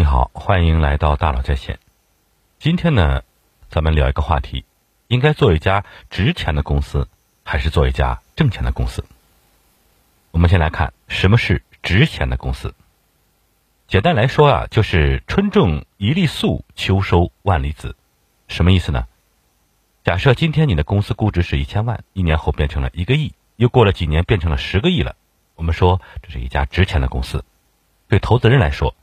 你好，欢迎来到大佬在线。今天呢，咱们聊一个话题：应该做一家值钱的公司，还是做一家挣钱的公司？我们先来看什么是值钱的公司。简单来说啊，就是春种一粒粟，秋收万粒子。什么意思呢？假设今天你的公司估值是一千万，一年后变成了一个亿，又过了几年变成了十个亿了。我们说这是一家值钱的公司。对投资人来说，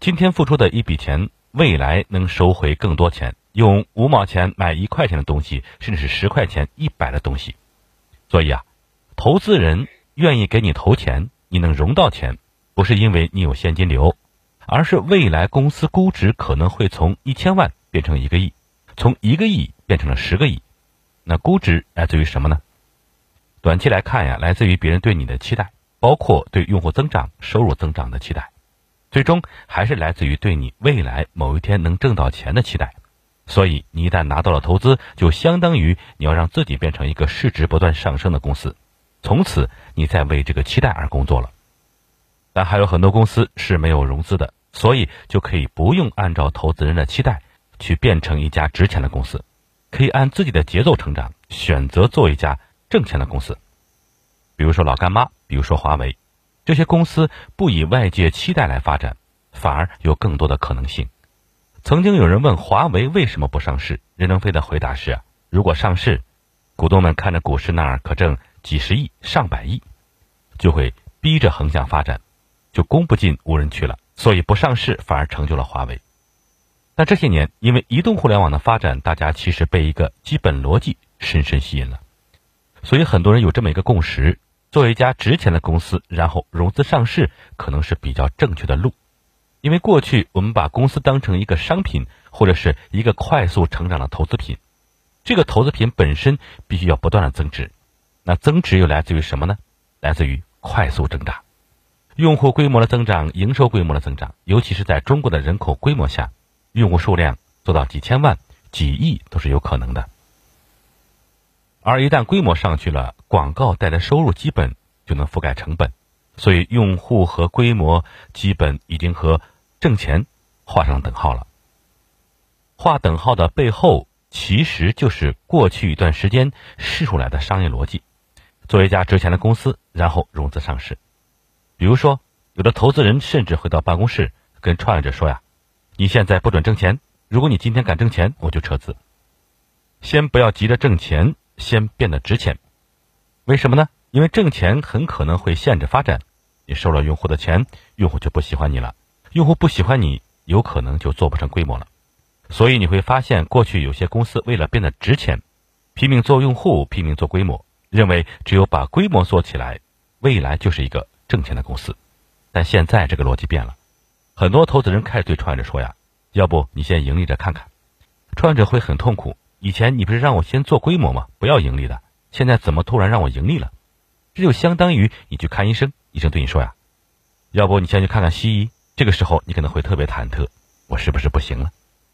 今天付出的一笔钱，未来能收回更多钱。用五毛钱买一块钱的东西，甚至是十块钱、一百的东西。所以啊，投资人愿意给你投钱，你能融到钱，不是因为你有现金流，而是未来公司估值可能会从一千万变成一个亿，从一个亿变成了十个亿。那估值来自于什么呢？短期来看呀，来自于别人对你的期待，包括对用户增长、收入增长的期待。最终还是来自于对你未来某一天能挣到钱的期待，所以你一旦拿到了投资，就相当于你要让自己变成一个市值不断上升的公司，从此你在为这个期待而工作了。但还有很多公司是没有融资的，所以就可以不用按照投资人的期待去变成一家值钱的公司，可以按自己的节奏成长，选择做一家挣钱的公司。比如说老干妈，比如说华为。这些公司不以外界期待来发展，反而有更多的可能性。曾经有人问华为为什么不上市，任正非的回答是：如果上市，股东们看着股市那儿可挣几十亿、上百亿，就会逼着横向发展，就攻不进无人区了。所以不上市反而成就了华为。但这些年，因为移动互联网的发展，大家其实被一个基本逻辑深深吸引了，所以很多人有这么一个共识。做一家值钱的公司，然后融资上市，可能是比较正确的路。因为过去我们把公司当成一个商品，或者是一个快速成长的投资品。这个投资品本身必须要不断的增值，那增值又来自于什么呢？来自于快速增长，用户规模的增长，营收规模的增长。尤其是在中国的人口规模下，用户数量做到几千万、几亿都是有可能的。而一旦规模上去了，广告带来收入基本就能覆盖成本，所以用户和规模基本已经和挣钱画上等号了。画等号的背后，其实就是过去一段时间试出来的商业逻辑：做一家值钱的公司，然后融资上市。比如说，有的投资人甚至会到办公室跟创业者说呀：“你现在不准挣钱，如果你今天敢挣钱，我就撤资。先不要急着挣钱。”先变得值钱，为什么呢？因为挣钱很可能会限制发展，你收了用户的钱，用户就不喜欢你了，用户不喜欢你，有可能就做不成规模了。所以你会发现，过去有些公司为了变得值钱，拼命做用户，拼命做规模，认为只有把规模做起来，未来就是一个挣钱的公司。但现在这个逻辑变了，很多投资人开始对创业者说呀：“要不你先盈利着看看。”创业者会很痛苦。以前你不是让我先做规模吗？不要盈利的。现在怎么突然让我盈利了？这就相当于你去看医生，医生对你说呀：“要不你先去看看西医。”这个时候你可能会特别忐忑，我是不是不行了？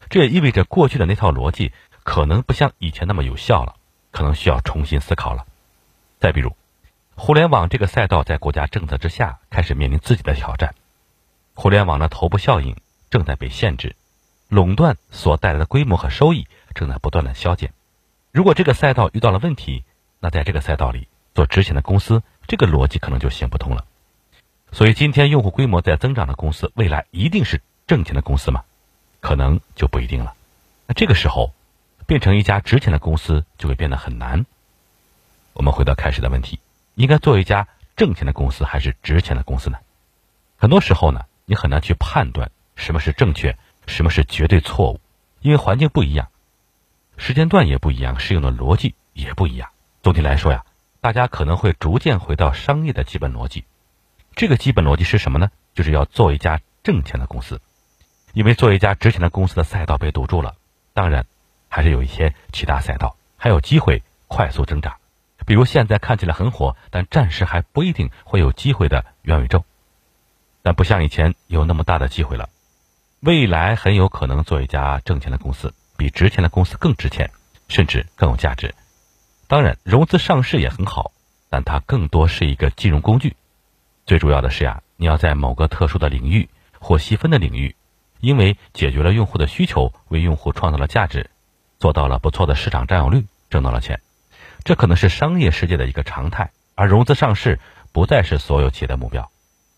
这也意味着过去的那套逻辑可能不像以前那么有效了，可能需要重新思考了。再比如，互联网这个赛道在国家政策之下开始面临自己的挑战，互联网的头部效应正在被限制，垄断所带来的规模和收益。正在不断的消减。如果这个赛道遇到了问题，那在这个赛道里做值钱的公司，这个逻辑可能就行不通了。所以，今天用户规模在增长的公司，未来一定是挣钱的公司吗？可能就不一定了。那这个时候，变成一家值钱的公司就会变得很难。我们回到开始的问题：应该做一家挣钱的公司还是值钱的公司呢？很多时候呢，你很难去判断什么是正确，什么是绝对错误，因为环境不一样。时间段也不一样，适用的逻辑也不一样。总体来说呀，大家可能会逐渐回到商业的基本逻辑。这个基本逻辑是什么呢？就是要做一家挣钱的公司。因为做一家值钱的公司的赛道被堵住了，当然还是有一些其他赛道还有机会快速增长。比如现在看起来很火，但暂时还不一定会有机会的元宇宙。但不像以前有那么大的机会了，未来很有可能做一家挣钱的公司。比值钱的公司更值钱，甚至更有价值。当然，融资上市也很好，但它更多是一个金融工具。最主要的是呀，你要在某个特殊的领域或细分的领域，因为解决了用户的需求，为用户创造了价值，做到了不错的市场占有率，挣到了钱。这可能是商业世界的一个常态，而融资上市不再是所有企业的目标。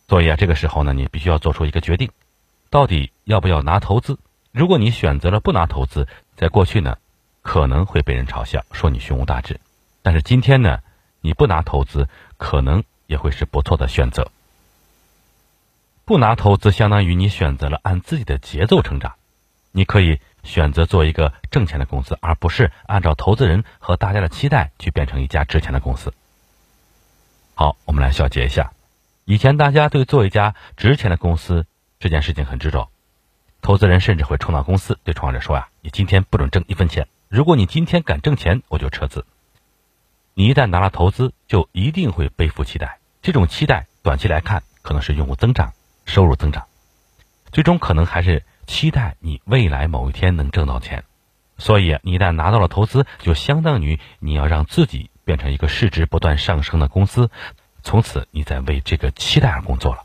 所以啊，这个时候呢，你必须要做出一个决定，到底要不要拿投资？如果你选择了不拿投资，在过去呢，可能会被人嘲笑，说你胸无大志。但是今天呢，你不拿投资，可能也会是不错的选择。不拿投资，相当于你选择了按自己的节奏成长。你可以选择做一个挣钱的公司，而不是按照投资人和大家的期待去变成一家值钱的公司。好，我们来小结一下：以前大家对做一家值钱的公司这件事情很执着，投资人甚至会冲到公司对创业者说呀：“你今天不准挣一分钱，如果你今天敢挣钱，我就撤资。”你一旦拿了投资，就一定会背负期待，这种期待短期来看可能是用户增长。收入增长，最终可能还是期待你未来某一天能挣到钱。所以，你一旦拿到了投资，就相当于你要让自己变成一个市值不断上升的公司。从此，你在为这个期待而工作了。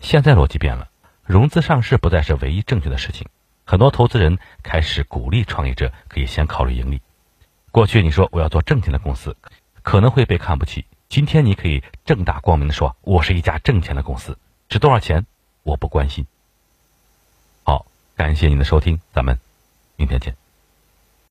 现在逻辑变了，融资上市不再是唯一正确的事情。很多投资人开始鼓励创业者可以先考虑盈利。过去你说我要做挣钱的公司，可能会被看不起。今天你可以正大光明的说，我是一家挣钱的公司。值多少钱，我不关心。好，感谢您的收听，咱们明天见。